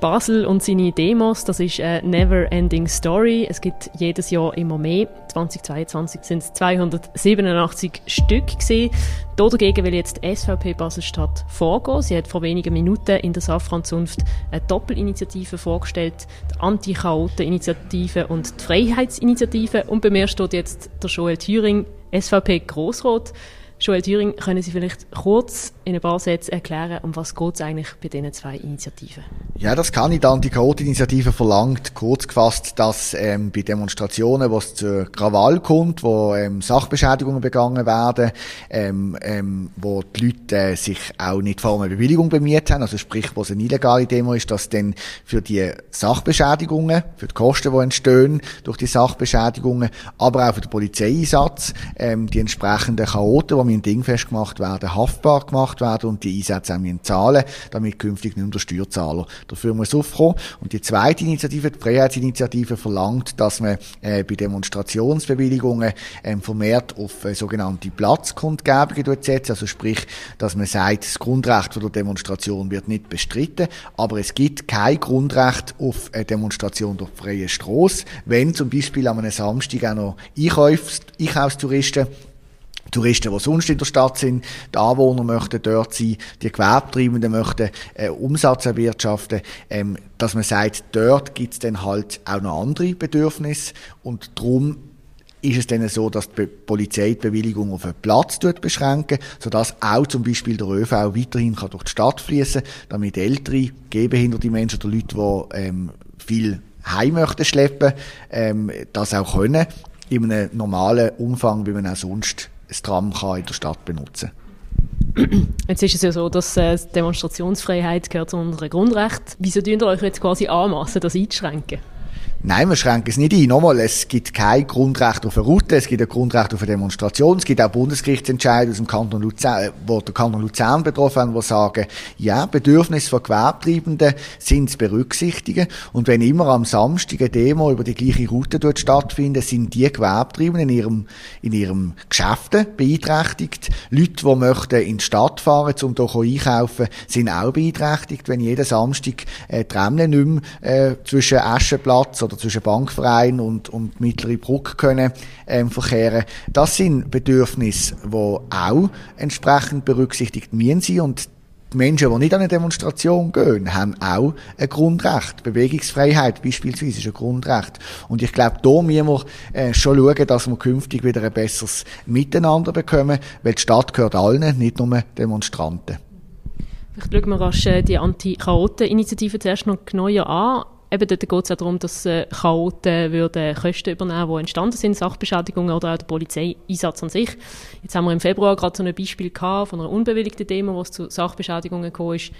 Basel und seine Demos, das ist eine never-ending Story. Es gibt jedes Jahr immer mehr. 2022 sind es 287 Stück gewesen. Dagegen will jetzt SVP Baselstadt vorgehen. Sie hat vor wenigen Minuten in der Safran-Zunft eine Doppelinitiative vorgestellt, die Anti-Chaoten-Initiative und die Freiheitsinitiative. Und bei mir steht jetzt der Joel Thüring, SVP Grossrot. Joel Thüring, können Sie vielleicht kurz in ein paar Sätzen erklären, um was geht es eigentlich bei diesen zwei Initiativen? Ja, das kann ich. Die Anti-Chaot-Initiative verlangt, kurz gefasst, dass ähm, bei Demonstrationen, wo es zu Krawall kommt, wo ähm, Sachbeschädigungen begangen werden, ähm, ähm, wo die Leute äh, sich auch nicht vor einer Bewilligung bemüht haben, also sprich, wo es eine illegale Demo ist, dass dann für die Sachbeschädigungen, für die Kosten, die entstehen durch die Sachbeschädigungen, aber auch für den Polizeieinsatz, ähm, die entsprechenden Chaoten, die mit Ding festgemacht werden, haftbar gemacht werden und die Einsätze auch zahlen, damit künftig nicht mehr der Steuerzahler dafür muss aufkommen. Und die zweite Initiative, die Freiheitsinitiative, verlangt, dass man äh, bei Demonstrationsbewilligungen ähm, vermehrt auf äh, sogenannte Platzkundgebungen setzt, also sprich, dass man sagt, das Grundrecht von der Demonstration wird nicht bestritten, aber es gibt kein Grundrecht auf eine Demonstration durch freie Straße, wenn zum Beispiel an einem Samstag auch noch Einkaufs Einkaufstouristen Touristen, die sonst in der Stadt sind, die Anwohner möchten dort sein, die Gewerbetreibenden möchten äh, Umsatz erwirtschaften, ähm, dass man sagt, dort gibt's dann halt auch noch andere Bedürfnisse. Und darum ist es dann so, dass die Polizei die Bewilligung auf einen Platz beschränken sodass auch zum Beispiel der ÖV weiterhin kann durch die Stadt fließen damit ältere, gehbehinderte Menschen oder Leute, die ähm, viel heim möchten schleppen, ähm, das auch können, in einem normalen Umfang, wie man auch sonst das Tram kann in der Stadt benutzen Jetzt ist es ja so, dass äh, Demonstrationsfreiheit gehört zu unserem Grundrecht. Wieso tun ihr euch jetzt quasi anmassen, das einzuschränken? Nein, wir schränken es nicht ein. Nochmal, es gibt kein Grundrecht auf eine Route, es gibt ein Grundrecht auf eine Demonstration, es gibt auch Bundesgerichtsentscheide aus dem Kanton Luzern, wo der Kanton Luzern betroffen haben, die sagen, ja, Bedürfnisse von Gewerbetreibenden sind zu berücksichtigen. Und wenn immer am Samstag eine Demo über die gleiche Route dort stattfindet, sind die Gewerbetreibenden in ihrem, in ihrem Geschäften beeinträchtigt. Leute, die möchten in die Stadt fahren, um hier einkaufen, sind auch beeinträchtigt, wenn jeden Samstag äh, Tramle nicht mehr äh, zwischen Aschenplatz oder zwischen Bankverein und, und Mittlere Brücke können ähm, verkehren. Das sind Bedürfnisse, die auch entsprechend berücksichtigt müssen sein und die Menschen, die nicht an eine Demonstration gehen, haben auch ein Grundrecht. Bewegungsfreiheit beispielsweise ist ein Grundrecht. Und ich glaube, da müssen wir äh, schon schauen, dass wir künftig wieder ein besseres Miteinander bekommen, weil die Stadt gehört allen, nicht nur Demonstranten. Vielleicht schauen wir rasch äh, die Anti-Chaoten-Initiative zuerst noch genauer an eben dort geht es auch darum, dass äh, Chaoten würden Kosten übernehmen, die entstanden sind, Sachbeschädigungen oder auch der Polizeieinsatz an sich. Jetzt haben wir im Februar gerade so ein Beispiel gehabt von einer unbewilligten Demo, wo es zu Sachbeschädigungen gekommen ist.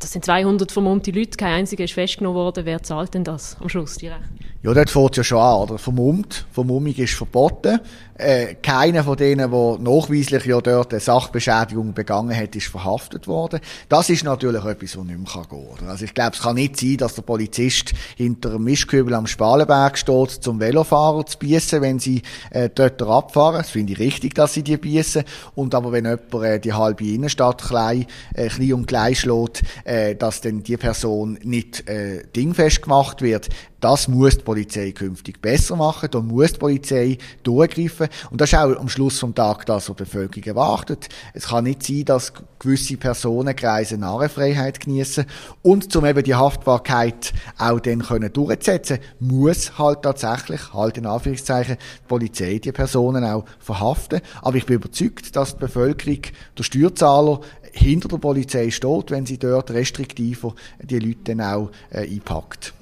Das sind 200 vermummte Leute, kein einziger ist festgenommen worden. Wer zahlt denn das am Schluss, Rechnung? Ja, dort fängt ja schon an, oder? Vermummt. Vermummung ist verboten. Äh, keiner von denen, der nachweislich ja dort eine Sachbeschädigung begangen hat, ist verhaftet worden. Das ist natürlich etwas, was nicht mehr gehen kann. Also ich glaube, es kann nicht sein, dass der Polizist hinter einem Mischkübel am Spalenberg steht, zum Velofahrer zu biessen, wenn sie äh, dort abfahren. Das finde ich richtig, dass sie die biessen. Und aber wenn jemand äh, die halbe Innenstadt klein, äh, klein und klein schlägt, äh, dass dann die Person nicht äh, dingfest gemacht wird, das muss die Polizei künftig besser machen. Da muss die Polizei durchgreifen. Und das ist auch am Schluss vom Tag das, was die Bevölkerung erwartet. Es kann nicht sein, dass gewisse Personenkreise Narrenfreiheit genießen und um eben die Haftbarkeit auch dann können durchzusetzen, muss halt tatsächlich, halt in Anführungszeichen, die Polizei die Personen auch verhaften. Aber ich bin überzeugt, dass die Bevölkerung, der Steuerzahler, hinter der Polizei steht, wenn sie dort restriktiver die Leute dann auch äh, einpackt.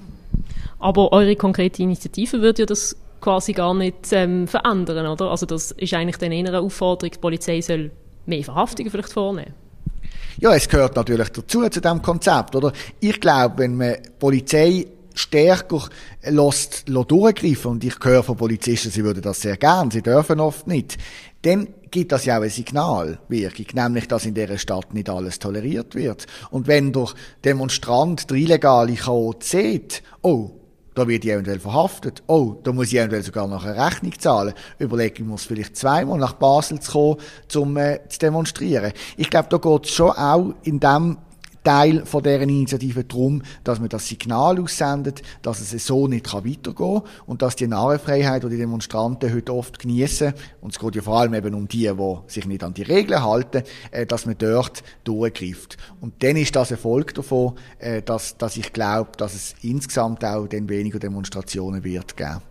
Aber eure konkrete Initiative würde ja das quasi gar nicht ähm, verändern, oder? Also das ist eigentlich dann eher eine Aufforderung, die Polizei soll mehr Verhaftungen vielleicht vornehmen. Ja, es gehört natürlich dazu, zu diesem Konzept, oder? Ich glaube, wenn man Polizei stärker lässt, lässt durchgreifen, und ich höre von Polizisten, sie würden das sehr gern, sie dürfen oft nicht, dann gibt das ja auch eine Signalwirkung, nämlich, dass in dieser Stadt nicht alles toleriert wird. Und wenn der Demonstrant der illegale Chaot sieht, oh, da wird ich eventuell verhaftet. Oh, da muss ich eventuell sogar noch eine Rechnung zahlen. Überlegen muss vielleicht zweimal nach Basel zu kommen, um äh, zu demonstrieren. Ich glaube, da geht es schon auch in dem Teil von deren Initiative darum, dass man das Signal aussendet, dass es so nicht weitergehen kann und dass die Narrenfreiheit, die die Demonstranten heute oft genießen, und es geht ja vor allem eben um die, die sich nicht an die Regeln halten, äh, dass man dort durchgreift. Und dann ist das Erfolg davon, äh, dass, dass ich glaube, dass es insgesamt auch dann weniger Demonstrationen wird geben.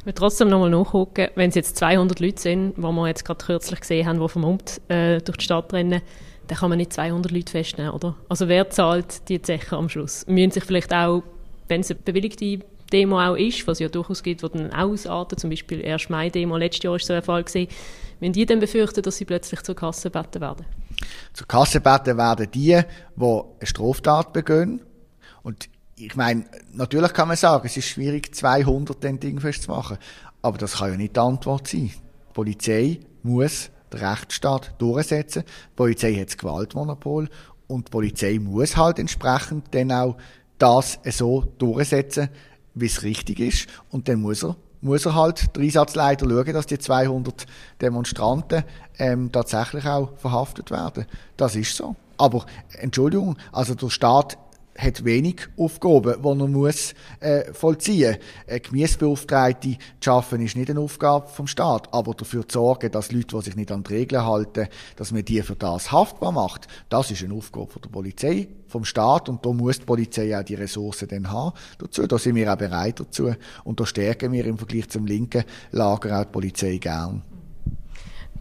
Ich will trotzdem nochmal nachgucken, wenn es jetzt 200 Leute sind, die wir jetzt gerade kürzlich gesehen haben, die vermummt äh, durch die Stadt rennen, dann kann man nicht 200 Leute festnehmen, oder? Also wer zahlt die Zeche am Schluss? Müssen sich vielleicht auch, wenn es eine bewilligte Demo auch ist, was es ja durchaus gibt, die dann ausarten, zum Beispiel 1. Mai-Demo, letztes Jahr war so ein Fall gewesen, wenn die dann befürchten, dass sie plötzlich zur Kasse beten werden? Zur Kasse beten werden die, die eine Straftat begehen. Und ich meine, natürlich kann man sagen, es ist schwierig, 200 den Ding festzumachen. Aber das kann ja nicht die Antwort sein. Die Polizei muss den Rechtsstaat durchsetzen. Die Polizei hat das Gewaltmonopol und die Polizei muss halt entsprechend dann auch das so durchsetzen, wie es richtig ist. Und dann muss er, muss er halt, der Einsatzleiter, schauen, dass die 200 Demonstranten ähm, tatsächlich auch verhaftet werden. Das ist so. Aber, Entschuldigung, also der Staat hat wenig Aufgaben, die er muss, äh, vollziehen muss. Eine Gemüsebeauftragte zu schaffen, ist nicht eine Aufgabe vom Staat, aber dafür zu sorgen, dass Leute, die sich nicht an die Regeln halten, dass man die für das haftbar macht, das ist eine Aufgabe von der Polizei, vom Staat und da muss die Polizei auch die Ressourcen dann haben dazu. Da sind wir auch bereit dazu und da stärken wir im Vergleich zum linken Lager auch die Polizei gern.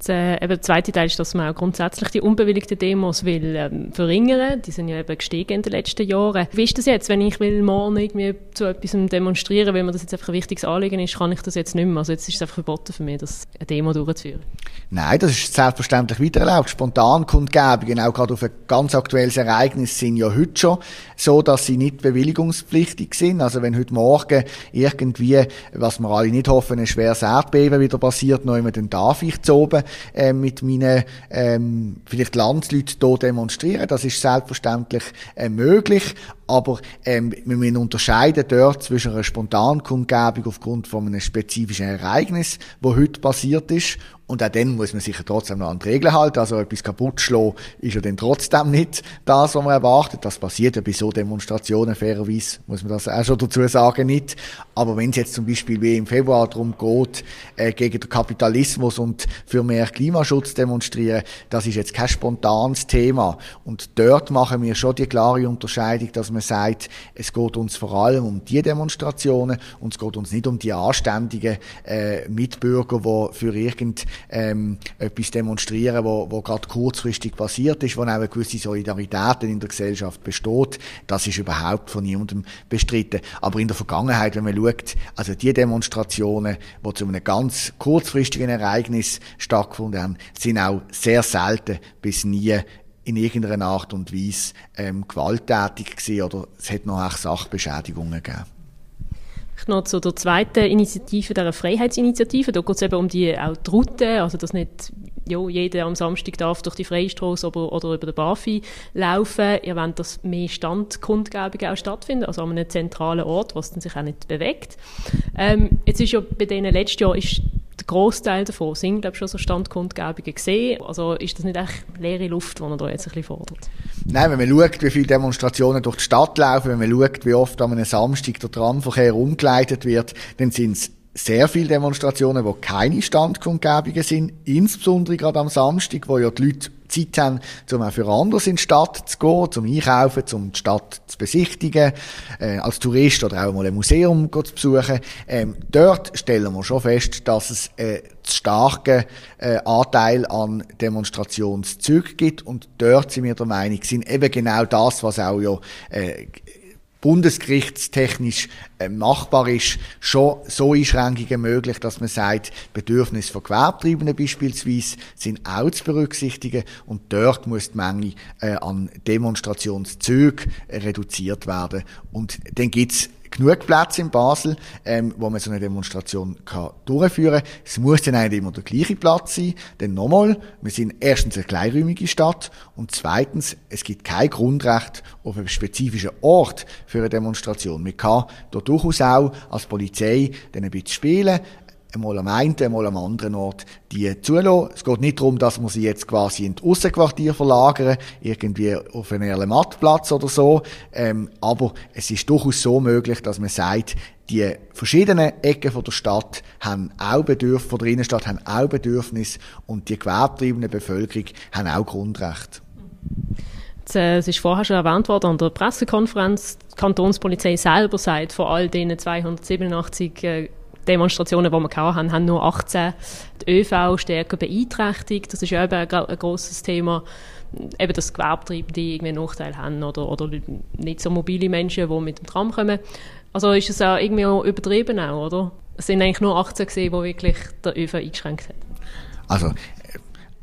Äh, eben der zweite Teil ist, dass man auch grundsätzlich die unbewilligten Demos will ähm, verringern. Die sind ja eben gestiegen in den letzten Jahren. Wie ist das jetzt, wenn ich will morgen irgendwie zu etwas demonstrieren, weil mir das jetzt einfach ein wichtiges Anliegen ist, kann ich das jetzt nicht mehr? Also jetzt ist es einfach verboten für mich, das eine Demo durchzuführen. Nein, das ist selbstverständlich weiter erlaubt. Spontankundgebungen, auch gerade auf ein ganz aktuelles Ereignis, sind ja heute schon so, dass sie nicht bewilligungspflichtig sind. Also wenn heute Morgen irgendwie, was wir alle nicht hoffen, ein schweres Erdbeben wieder passiert, noch immer, dann darf ich zu oben äh, mit meinen ähm, vielleicht Landsleuten hier demonstrieren. Das ist selbstverständlich äh, möglich, aber ähm, wir müssen unterscheiden dort zwischen einer Spontankundgebung aufgrund von einem spezifischen Ereignis, wo heute passiert ist, und auch dann muss man sich trotzdem noch an die Regeln halten. Also etwas kaputt schlagen ist ja dann trotzdem nicht das, was man erwartet. Das passiert ja bei so Demonstrationen fairerweise, muss man das auch schon dazu sagen, nicht. Aber wenn es jetzt zum Beispiel wie im Februar darum geht, äh, gegen den Kapitalismus und für mehr Klimaschutz demonstrieren, das ist jetzt kein spontanes Thema. Und dort machen wir schon die klare Unterscheidung, dass man sagt, es geht uns vor allem um die Demonstrationen und es geht uns nicht um die anständigen äh, Mitbürger, die für irgend ähm, etwas demonstrieren, wo, wo gerade kurzfristig passiert ist, wo auch eine gewisse Solidarität in der Gesellschaft besteht. Das ist überhaupt von niemandem bestritten. Aber in der Vergangenheit, wenn man schaut, also die Demonstrationen, die zu einem ganz kurzfristigen Ereignis stattgefunden haben, sind auch sehr selten bis nie in irgendeiner Art und Weise ähm, gewalttätig gewesen oder es hat noch auch Sachbeschädigungen gegeben noch zu der zweiten Initiative, der Freiheitsinitiative. Da geht es eben um die, auch die Route, also dass nicht ja, jeder am Samstag darf durch die Freistraße oder, oder über den Bafi laufen. Ihr wollt, dass mehr Standkundgebungen auch stattfinden, also an einem zentralen Ort, was dann sich auch nicht bewegt. Ähm, jetzt ist ja bei denen letztes Jahr ist Großteil davon sind, glaube ich, schon so Standkundgebungen gesehen. Also ist das nicht echt leere Luft, die man da jetzt ein bisschen fordert? Nein, wenn man schaut, wie viele Demonstrationen durch die Stadt laufen, wenn man schaut, wie oft an einem Samstag der Tramverkehr umgeleitet wird, dann sind es sehr viele Demonstrationen, wo keine Standkundgebungen sind, insbesondere gerade am Samstag, wo ja die Leute Zeit haben, um auch für anders in die Stadt zu gehen, zum Einkaufen, um die Stadt zu besichtigen, äh, als Tourist oder auch mal ein Museum zu besuchen. Ähm, dort stellen wir schon fest, dass es äh, starken äh, Anteil an Demonstrationszügen gibt und dort sind wir der Meinung, sind eben genau das, was auch ja äh, bundesgerichtstechnisch äh, machbar ist, schon so Einschränkungen möglich, dass man sagt, Bedürfnisse von Gewerbetreibenden beispielsweise sind auch zu berücksichtigen und dort muss die Menge äh, an Demonstrationszügen reduziert werden. Und dann gibt's genug Plätze in Basel, ähm, wo man so eine Demonstration kann durchführen kann. Es muss dann nicht immer der gleiche Platz sein, denn nochmal, wir sind erstens eine kleinräumige Stadt und zweitens, es gibt kein Grundrecht auf einen spezifischen Ort für eine Demonstration. Man kann da durchaus auch als Polizei dann ein bisschen spielen, einmal am einen, einmal am anderen Ort die zulassen. Es geht nicht darum, dass man sie jetzt quasi in das Aussenquartier verlagern, irgendwie auf einen Erlemattplatz oder so, ähm, aber es ist durchaus so möglich, dass man sagt, die verschiedenen Ecken von der Stadt haben auch Bedürfnisse, von der Innenstadt haben auch Bedürfnisse und die gewerbetreibende Bevölkerung haben auch Grundrechte. Äh, es ist vorher schon erwähnt worden an der Pressekonferenz, die Kantonspolizei selber sagt, von all diesen 287 äh, Demonstrationen, die wir hatten, haben nur 18 die ÖV stärker beeinträchtigt. Das ist ja eben ein, ein grosses Thema, eben dass Gewerbetreibende irgendwie einen Nachteil haben oder, oder nicht so mobile Menschen, die mit dem Tram kommen. Also ist es auch irgendwie auch übertrieben auch, oder? Es sind eigentlich nur 18 gesehen, die wirklich der ÖV eingeschränkt hat. Also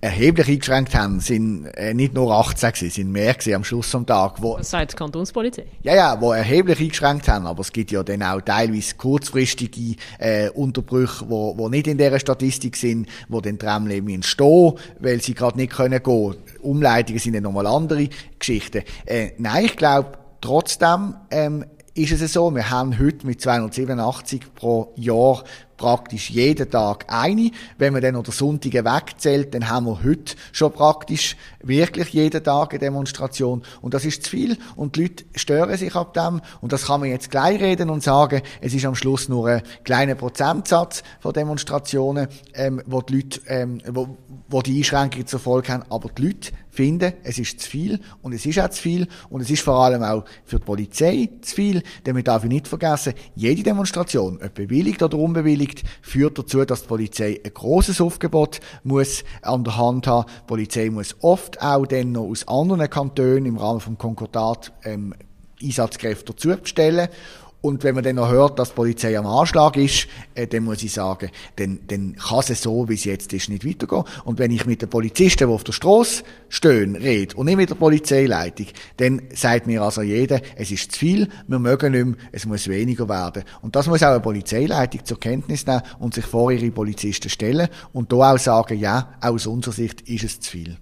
erheblich eingeschränkt haben, sind äh, nicht nur 18 gewesen, sind mehr gewesen am Schluss vom Tag. Wo, das sagt die Kantonspolizei. Ja, ja, wo erheblich eingeschränkt haben, aber es gibt ja dann auch teilweise kurzfristige äh, Unterbrüche, wo, wo nicht in dieser Statistik sind, wo den Tramlinien stehen, weil sie gerade nicht können gehen. Umleitungen sind dann nochmal andere Geschichten. Äh, nein, ich glaube, trotzdem ähm, ist es so, wir haben heute mit 287 pro Jahr praktisch jeden Tag eine. Wenn man dann noch den Sonntage wegzählt, dann haben wir heute schon praktisch wirklich jeden Tag eine Demonstration. Und das ist zu viel. Und die Leute stören sich ab dem. Und das kann man jetzt gleich reden und sagen, es ist am Schluss nur ein kleiner Prozentsatz von Demonstrationen, ähm, wo die Leute, ähm, wo, wo die Einschränkungen zur Folge haben. Aber die Leute finden, es ist zu viel und es ist auch zu viel und es ist vor allem auch für die Polizei zu viel, denn wir dürfen nicht vergessen, jede Demonstration, ob bewilligt oder unbewilligt, führt dazu, dass die Polizei ein großes Aufgebot muss an der Hand haben. Die Polizei muss oft auch dann noch aus anderen Kantonen im Rahmen vom Konkordat ähm, Einsatzkräfte dazu bestellen und wenn man dann noch hört, dass die Polizei am Anschlag ist, äh, dann muss ich sagen, dann, dann kann es so, wie es jetzt ist, nicht weitergehen. Und wenn ich mit den Polizisten, die auf der Straße stehen, rede und nicht mit der Polizeileitung, dann sagt mir also jeder, es ist zu viel, wir mögen nicht mehr, es muss weniger werden. Und das muss auch eine Polizeileitung zur Kenntnis nehmen und sich vor ihre Polizisten stellen und da auch sagen, ja, aus unserer Sicht ist es zu viel.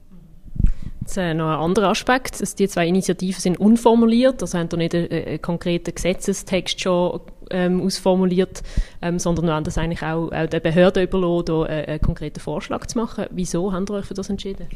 Jetzt, äh, noch ein anderer Aspekt. Die zwei Initiativen sind unformuliert, also haben da nicht einen, einen konkreten Gesetzestext schon ähm, ausformuliert, ähm, sondern wir haben das eigentlich auch, auch den Behörden überlassen, einen, einen konkreten Vorschlag zu machen. Wieso haben ihr euch für das entschieden?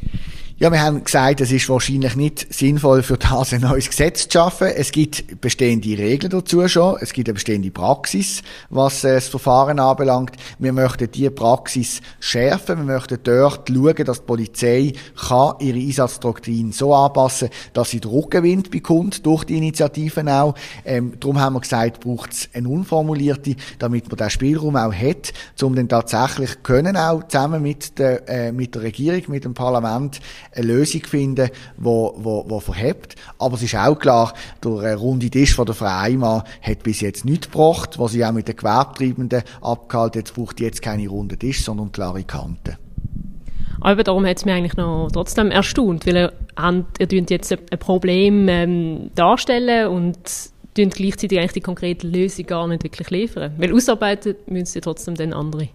Ja, wir haben gesagt, es ist wahrscheinlich nicht sinnvoll, für das ein neues Gesetz zu schaffen. Es gibt bestehende Regeln dazu schon. Es gibt eine bestehende Praxis, was äh, das Verfahren anbelangt. Wir möchten diese Praxis schärfen. Wir möchten dort schauen, dass die Polizei kann ihre Einsatzdoktrin so anpassen, dass sie Druck gewinnt bekommt durch die Initiativen auch. Ähm, darum haben wir gesagt, braucht es eine unformulierte, damit man den Spielraum auch hat, um dann tatsächlich können auch zusammen mit der, äh, mit der Regierung, mit dem Parlament eine Lösung finden, wo, wo, wo verhebt. Aber es ist auch klar, der runde Tisch von der Frau Eimer hat bis jetzt nichts gebracht, was sie auch mit den Gewerbetreibenden abgehalten hat. Jetzt braucht jetzt keine runden Tisch, sondern klare Kanten. Aber darum hat es mich eigentlich noch trotzdem erstaunt, weil ihr, ihr jetzt ein Problem ähm, darstellen und gleichzeitig eigentlich die konkrete Lösung gar nicht wirklich liefern. Weil ausarbeiten müssen sie trotzdem dann andere.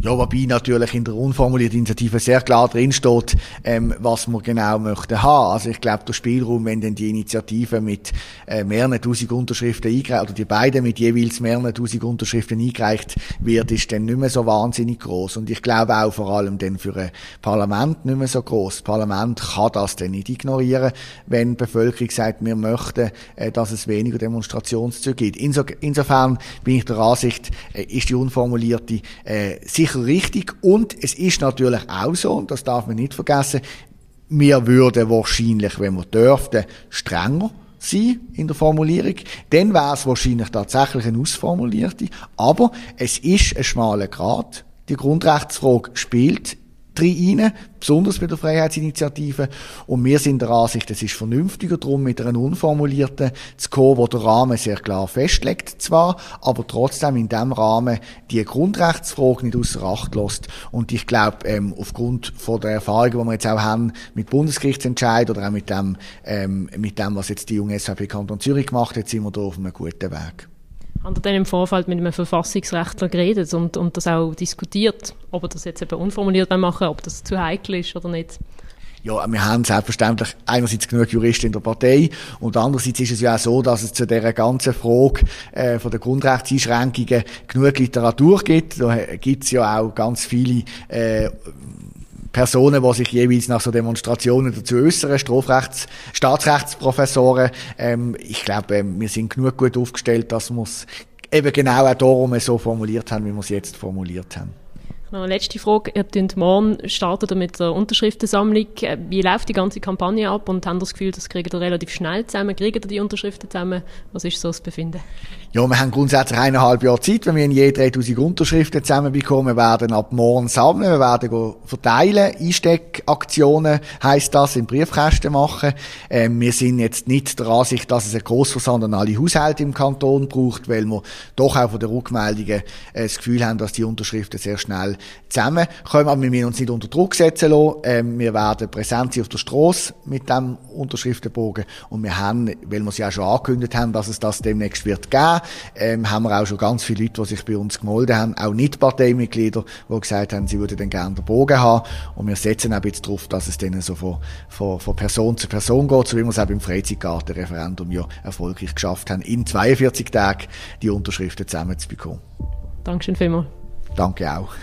Ja, wobei natürlich in der unformulierten Initiative sehr klar drin steht, ähm, was wir genau möchten haben. Also ich glaube, der Spielraum, wenn denn die Initiative mit äh, mehreren tausend Unterschriften eingereicht, oder die beiden mit jeweils mehreren tausend Unterschriften eingereicht wird, ist dann nicht mehr so wahnsinnig groß. Und ich glaube auch vor allem dann für ein Parlament nicht mehr so groß. Das Parlament kann das dann nicht ignorieren, wenn die Bevölkerung sagt, wir möchten, äh, dass es weniger Demonstrationszüge gibt. Inso, insofern bin ich der Ansicht, äh, ist die unformulierte äh, sicher richtig. Und es ist natürlich auch so, und das darf man nicht vergessen, wir würden wahrscheinlich, wenn wir dürften, strenger sein in der Formulierung. Dann wäre es wahrscheinlich tatsächlich eine ausformulierte. Aber es ist ein schmaler Grad. Die Grundrechtsfrage spielt rein, besonders bei der Freiheitsinitiative. Und wir sind der Ansicht, es ist vernünftiger darum, mit einer unformulierten zu kommen, wo der Rahmen sehr klar festlegt zwar, aber trotzdem in dem Rahmen die Grundrechtsfrage nicht außer Acht lässt. Und ich glaube, ähm, aufgrund von der Erfahrungen, die wir jetzt auch haben mit Bundesgerichtsentscheid oder auch mit dem, ähm, mit dem, was jetzt die junge SVP Kanton Zürich gemacht hat, sind wir da auf einem guten Weg. Haben Sie dann im Vorfeld mit einem Verfassungsrechtler geredet und, und das auch diskutiert, ob er das jetzt eben unformuliert machen ob das zu heikel ist oder nicht? Ja, wir haben selbstverständlich einerseits genug Juristen in der Partei und andererseits ist es ja auch so, dass es zu dieser ganzen Frage äh, von der Grundrechtseinschränkungen genug Literatur gibt. Da gibt es ja auch ganz viele äh, Personen, die sich jeweils nach so Demonstrationen dazu äußern, Strafrechts-, Staatsrechtsprofessoren. Ähm, ich glaube, ähm, wir sind genug gut aufgestellt, dass wir es eben genau auch darum so formuliert haben, wie wir es jetzt formuliert haben. Eine letzte Frage. Ihr startet morgen startet mit der Unterschriftensammlung. Wie läuft die ganze Kampagne ab und ihr das Gefühl, das kriegt ihr relativ schnell zusammen? Kriegt ihr die Unterschriften zusammen? Was ist so das Befinden? Ja, wir haben grundsätzlich eineinhalb Jahre Zeit. Wenn wir in je 3000 Unterschriften zusammenbekommen, werden ab morgen sammeln, wir werden verteilen. Einsteckaktionen heisst das, in Briefkästen machen. Ähm, wir sind jetzt nicht der Ansicht, dass es ein Grossversand an alle Haushalte im Kanton braucht, weil wir doch auch von den Rückmeldungen äh, das Gefühl haben, dass die Unterschriften sehr schnell zusammenkommen. Aber wir müssen uns nicht unter Druck setzen lassen. Ähm, wir werden präsent sein auf der Straße mit dem Unterschriftenbogen. Und wir haben, weil wir es ja schon angekündigt haben, dass es das demnächst wird geben, ähm, haben wir auch schon ganz viele Leute, die sich bei uns gemeldet haben, auch nicht Parteimitglieder, die gesagt haben, sie würden dann gerne den Bogen haben. Und wir setzen auch ein bisschen darauf, dass es dann so von, von, von Person zu Person geht, so wie wir es auch beim Freizeitgartenreferendum ja erfolgreich geschafft haben, in 42 Tagen die Unterschriften zusammenzubekommen. Dankeschön vielmals. Danke auch.